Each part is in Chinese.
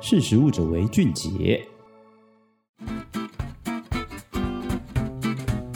识食物者为俊杰。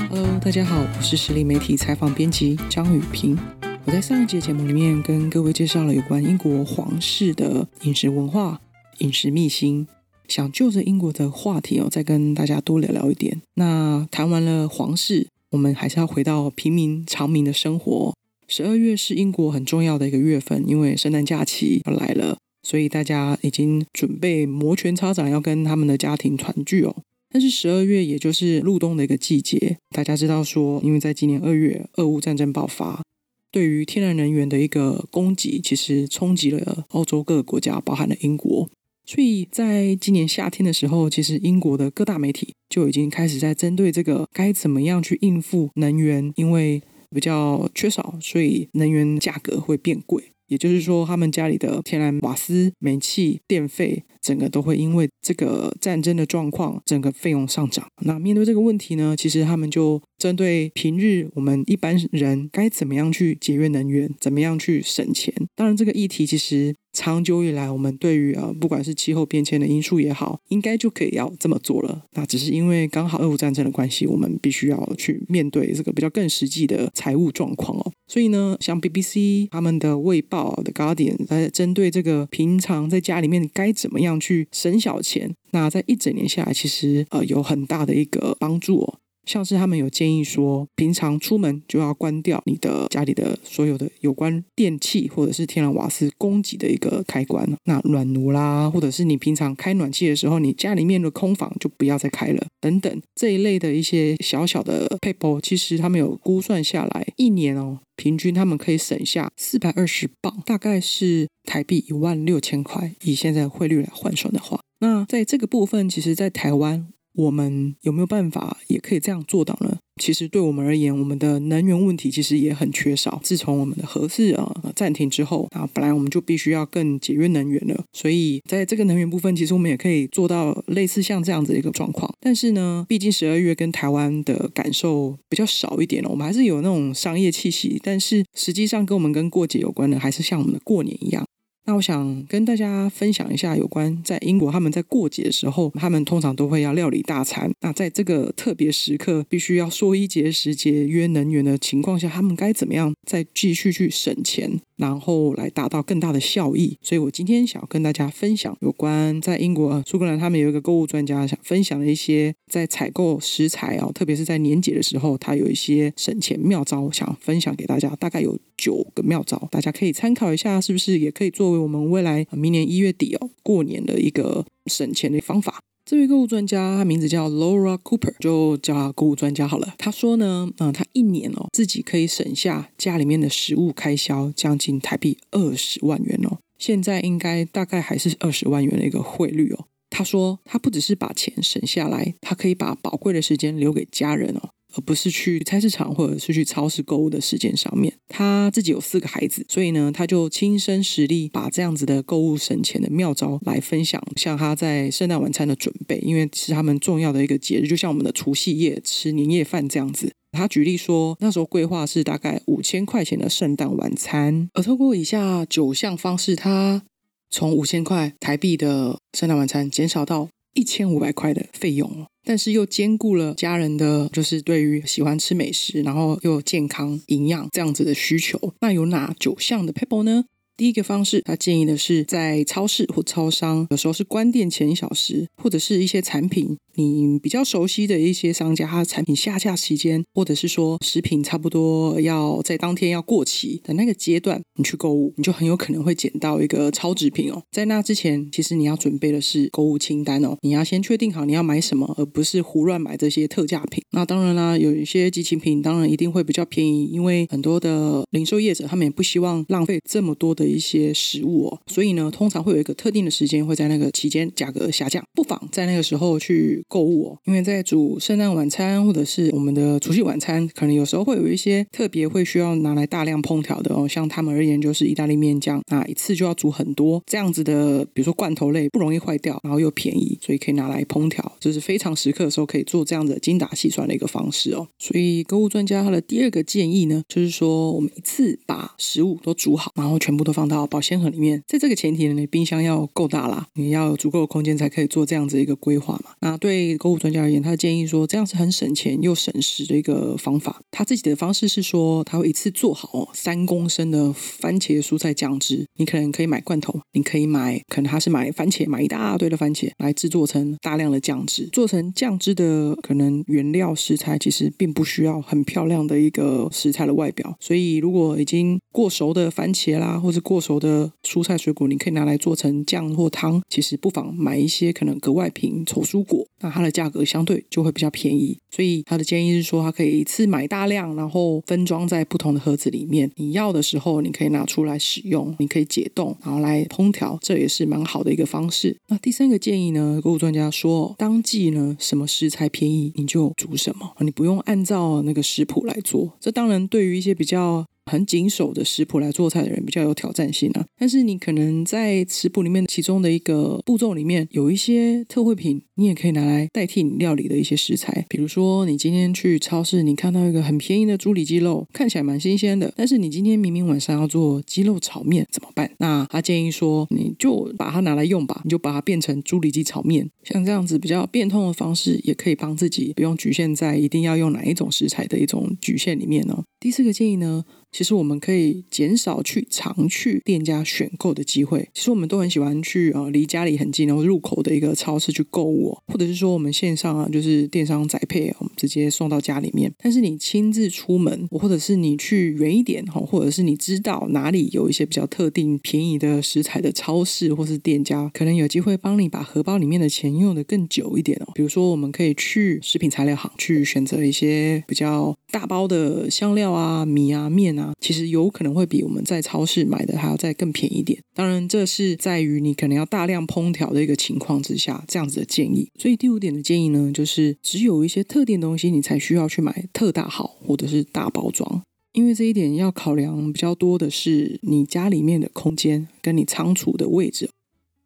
Hello，大家好，我是实力媒体采访编辑张雨萍。我在上一节节目里面跟各位介绍了有关英国皇室的饮食文化、饮食秘辛，想就着英国的话题哦，再跟大家多聊聊一点。那谈完了皇室，我们还是要回到平民常民的生活。十二月是英国很重要的一个月份，因为圣诞假期要来了，所以大家已经准备摩拳擦掌，要跟他们的家庭团聚哦。但是十二月也就是入冬的一个季节，大家知道说，因为在今年二月俄乌战争爆发，对于天然能源的一个供给，其实冲击了欧洲各个国家，包含了英国。所以在今年夏天的时候，其实英国的各大媒体就已经开始在针对这个该怎么样去应付能源，因为比较缺少，所以能源价格会变贵。也就是说，他们家里的天然瓦斯、煤气、电费，整个都会因为这个战争的状况，整个费用上涨。那面对这个问题呢，其实他们就针对平日我们一般人该怎么样去节约能源，怎么样去省钱。当然，这个议题其实长久以来，我们对于呃不管是气候变迁的因素也好，应该就可以要这么做了。那只是因为刚好俄乌战争的关系，我们必须要去面对这个比较更实际的财务状况哦。所以呢，像 BBC 他们的卫报的 Guardian 在针对这个平常在家里面该怎么样去省小钱，那在一整年下来，其实呃有很大的一个帮助哦。像是他们有建议说，平常出门就要关掉你的家里的所有的有关电器或者是天然瓦斯供给的一个开关。那暖炉啦，或者是你平常开暖气的时候，你家里面的空房就不要再开了，等等这一类的一些小小的撇步，其实他们有估算下来，一年哦，平均他们可以省下四百二十镑，大概是台币一万六千块，以现在汇率来换算的话，那在这个部分，其实在台湾。我们有没有办法也可以这样做到呢？其实对我们而言，我们的能源问题其实也很缺少。自从我们的核四啊暂停之后啊，本来我们就必须要更节约能源了。所以在这个能源部分，其实我们也可以做到类似像这样子的一个状况。但是呢，毕竟十二月跟台湾的感受比较少一点了，我们还是有那种商业气息。但是实际上跟我们跟过节有关的，还是像我们的过年一样。那我想跟大家分享一下有关在英国他们在过节的时候，他们通常都会要料理大餐。那在这个特别时刻，必须要说衣节食节约能源的情况下，他们该怎么样再继续去省钱，然后来达到更大的效益？所以我今天想要跟大家分享有关在英国苏格兰他们有一个购物专家想分享的一些在采购食材啊，特别是在年节的时候，他有一些省钱妙招，想分享给大家，大概有九个妙招，大家可以参考一下，是不是也可以做？为我们未来明年一月底哦，过年的一个省钱的方法。这位购物专家，他名字叫 Laura Cooper，就叫他购物专家好了。他说呢，嗯，他一年哦，自己可以省下家里面的食物开销将近台币二十万元哦。现在应该大概还是二十万元的一个汇率哦。他说，他不只是把钱省下来，他可以把宝贵的时间留给家人哦。而不是去菜市场或者是去超市购物的时间上面，他自己有四个孩子，所以呢，他就亲身实力把这样子的购物省钱的妙招来分享。像他在圣诞晚餐的准备，因为是他们重要的一个节日，就像我们的除夕夜吃年夜饭这样子。他举例说，那时候规划是大概五千块钱的圣诞晚餐，而透过以下九项方式，他从五千块台币的圣诞晚餐减少到一千五百块的费用。但是又兼顾了家人的，就是对于喜欢吃美食，然后又健康营养这样子的需求。那有哪九项的 pebble 呢？第一个方式，他建议的是在超市或超商，有时候是关店前一小时，或者是一些产品你比较熟悉的一些商家，他的产品下架期间，或者是说食品差不多要在当天要过期的那个阶段，你去购物，你就很有可能会捡到一个超值品哦。在那之前，其实你要准备的是购物清单哦，你要先确定好你要买什么，而不是胡乱买这些特价品。那当然啦，有一些激情品，当然一定会比较便宜，因为很多的零售业者他们也不希望浪费这么多。的一些食物哦，所以呢，通常会有一个特定的时间会在那个期间价格下降，不妨在那个时候去购物哦，因为在煮圣诞晚餐或者是我们的除夕晚餐，可能有时候会有一些特别会需要拿来大量烹调的哦，像他们而言就是意大利面酱，那一次就要煮很多这样子的，比如说罐头类不容易坏掉，然后又便宜，所以可以拿来烹调，就是非常时刻的时候可以做这样子精打细算的一个方式哦。所以购物专家他的第二个建议呢，就是说我们一次把食物都煮好，然后全部都放到保鲜盒里面，在这个前提呢，你冰箱要够大啦，你要有足够的空间才可以做这样子一个规划嘛。那对对购物专家而言，他的建议说这样是很省钱又省时的一个方法。他自己的方式是说，他会一次做好三公升的番茄蔬菜酱汁。你可能可以买罐头，你可以买，可能他是买番茄，买一大堆的番茄来制作成大量的酱汁。做成酱汁的可能原料食材其实并不需要很漂亮的一个食材的外表，所以如果已经过熟的番茄啦，或是过熟的蔬菜水果，你可以拿来做成酱或汤。其实不妨买一些可能格外平丑蔬果，那它的价格相对就会比较便宜。所以他的建议是说，他可以一次买大量，然后分装在不同的盒子里面。你要的时候，你可以拿出来使用，你可以解冻，然后来烹调，这也是蛮好的一个方式。那第三个建议呢，购物专家说，当季呢什么食材便宜，你就煮什么，你不用按照那个食谱来做。这当然对于一些比较很谨守的食谱来做菜的人比较有挑战性啊，但是你可能在食谱里面其中的一个步骤里面有一些特惠品，你也可以拿来代替你料理的一些食材。比如说，你今天去超市，你看到一个很便宜的猪里脊肉，看起来蛮新鲜的，但是你今天明明晚上要做鸡肉炒面，怎么办？那他建议说，你就把它拿来用吧，你就把它变成猪里脊炒面，像这样子比较变通的方式，也可以帮自己不用局限在一定要用哪一种食材的一种局限里面哦。第四个建议呢，其实我们可以减少去常去店家选购的机会。其实我们都很喜欢去啊，离家里很近然后入口的一个超市去购物，或者是说我们线上啊，就是电商宅配，我们直接送到家里面。但是你亲自出门，或者是你去远一点哈，或者是你知道哪里有一些比较特定便宜的食材的超市或是店家，可能有机会帮你把荷包里面的钱用的更久一点哦。比如说，我们可以去食品材料行去选择一些比较大包的香料啊、米啊、面啊。其实有可能会比我们在超市买的还要再更便宜一点。当然，这是在于你可能要大量烹调的一个情况之下，这样子的建议。所以第五点的建议呢，就是只有一些特定东西你才需要去买特大号或者是大包装，因为这一点要考量比较多的是你家里面的空间跟你仓储的位置，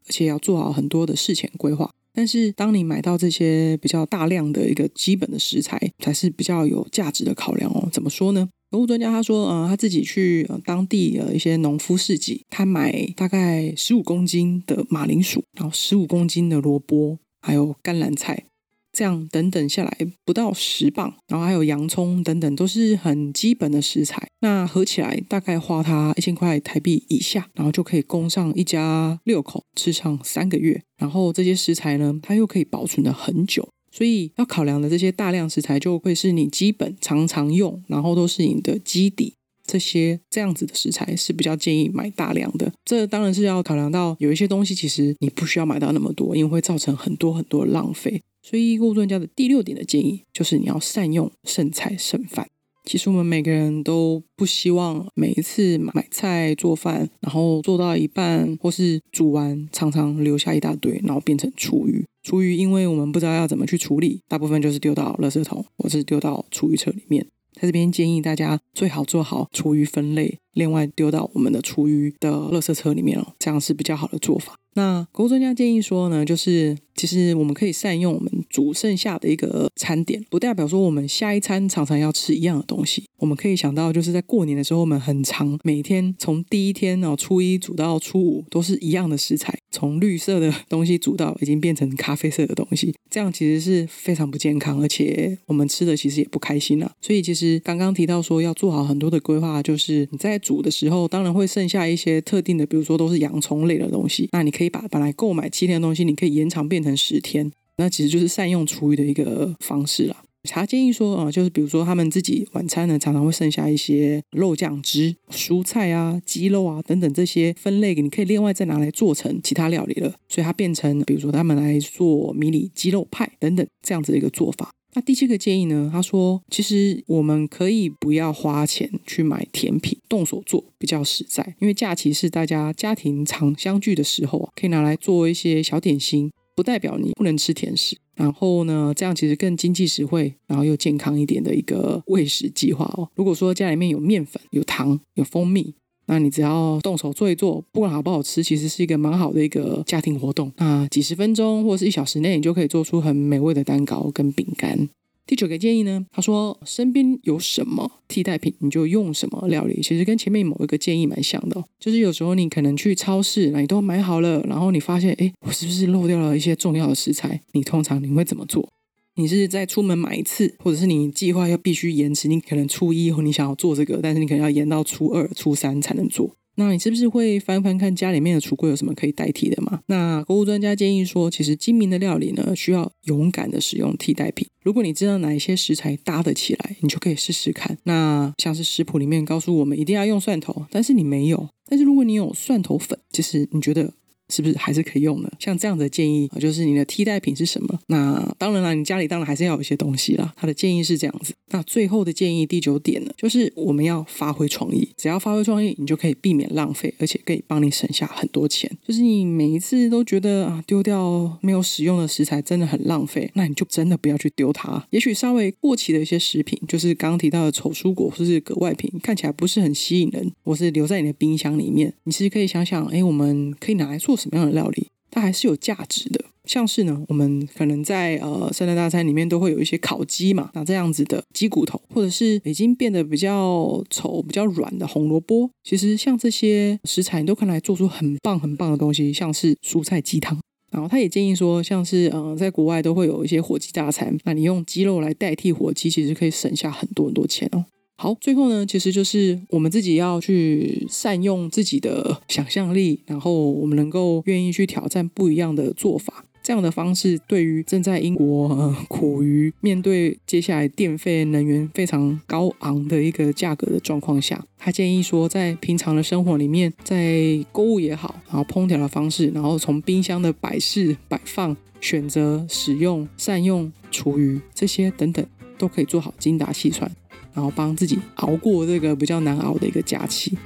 而且要做好很多的事前规划。但是当你买到这些比较大量的一个基本的食材，才是比较有价值的考量哦。怎么说呢？购物专家他说，呃，他自己去当地的一些农夫市集，他买大概十五公斤的马铃薯，然后十五公斤的萝卜，还有甘蓝菜，这样等等下来不到十磅，然后还有洋葱等等，都是很基本的食材。那合起来大概花他一千块台币以下，然后就可以供上一家六口吃上三个月。然后这些食材呢，它又可以保存的很久。所以要考量的这些大量食材，就会是你基本常常用，然后都是你的基底。这些这样子的食材是比较建议买大量的。这当然是要考量到有一些东西，其实你不需要买到那么多，因为会造成很多很多的浪费。所以顾专家的第六点的建议就是你要善用剩菜剩饭。其实我们每个人都不希望每一次买菜做饭，然后做到一半或是煮完，常常留下一大堆，然后变成厨余。厨余，因为我们不知道要怎么去处理，大部分就是丢到垃圾桶，或是丢到厨余车里面。在这边建议大家最好做好厨余分类，另外丢到我们的厨余的垃圾车里面哦，这样是比较好的做法。那购物专家建议说呢，就是其实我们可以善用我们煮剩下的一个餐点，不代表说我们下一餐常常要吃一样的东西。我们可以想到，就是在过年的时候，我们很常每天从第一天哦初一煮到初五都是一样的食材，从绿色的东西煮到已经变成咖啡色的东西，这样其实是非常不健康，而且我们吃的其实也不开心了。所以其实刚刚提到说要做好很多的规划，就是你在煮的时候，当然会剩下一些特定的，比如说都是洋葱类的东西，那你可以把本来购买七天的东西，你可以延长变成十天，那其实就是善用厨余的一个方式了。他建议说啊，就是比如说他们自己晚餐呢，常常会剩下一些肉酱汁、蔬菜啊、鸡肉啊等等这些分类，你可以另外再拿来做成其他料理了。所以它变成，比如说他们来做迷你鸡肉派等等这样子的一个做法。那第七个建议呢，他说其实我们可以不要花钱去买甜品，动手做比较实在，因为假期是大家家庭常相聚的时候啊，可以拿来做一些小点心。不代表你不能吃甜食。然后呢，这样其实更经济实惠，然后又健康一点的一个喂食计划哦。如果说家里面有面粉、有糖、有蜂蜜，那你只要动手做一做，不管好不好吃，其实是一个蛮好的一个家庭活动。那几十分钟或者是一小时内，你就可以做出很美味的蛋糕跟饼干。第九个建议呢，他说身边有什么替代品，你就用什么料理。其实跟前面某一个建议蛮像的，就是有时候你可能去超市，那你都买好了，然后你发现，哎，我是不是漏掉了一些重要的食材？你通常你会怎么做？你是在出门买一次，或者是你计划要必须延迟？你可能初一后你想要做这个，但是你可能要延到初二、初三才能做。那你是不是会翻翻看家里面的橱柜有什么可以代替的吗？那购物专家建议说，其实精明的料理呢，需要勇敢的使用替代品。如果你知道哪一些食材搭得起来，你就可以试试看。那像是食谱里面告诉我们一定要用蒜头，但是你没有。但是如果你有蒜头粉，其实你觉得？是不是还是可以用的？像这样的建议啊，就是你的替代品是什么？那当然了，你家里当然还是要有一些东西啦。他的建议是这样子。那最后的建议第九点呢，就是我们要发挥创意。只要发挥创意，你就可以避免浪费，而且可以帮你省下很多钱。就是你每一次都觉得啊，丢掉没有使用的食材真的很浪费，那你就真的不要去丢它。也许稍微过期的一些食品，就是刚刚提到的丑蔬果或是格外品，看起来不是很吸引人，或是留在你的冰箱里面，你其实可以想想，哎，我们可以拿来做。什么样的料理，它还是有价值的。像是呢，我们可能在呃圣诞大餐里面都会有一些烤鸡嘛，那这样子的鸡骨头，或者是已经变得比较丑、比较软的红萝卜，其实像这些食材，你都可以来做出很棒、很棒的东西，像是蔬菜鸡汤。然后他也建议说，像是呃在国外都会有一些火鸡大餐，那你用鸡肉来代替火鸡，其实可以省下很多很多钱哦。好，最后呢，其实就是我们自己要去善用自己的想象力，然后我们能够愿意去挑战不一样的做法。这样的方式对于正在英国苦于面对接下来电费、能源非常高昂的一个价格的状况下，他建议说，在平常的生活里面，在购物也好，然后烹调的方式，然后从冰箱的摆饰、摆放、选择、使用、善用厨余这些等等，都可以做好精打细算。然后帮自己熬过这个比较难熬的一个假期。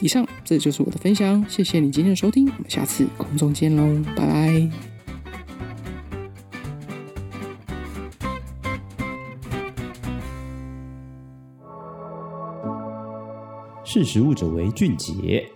以上，这就是我的分享，谢谢你今天的收听，我们下次空中见喽，拜拜。识时务者为俊杰。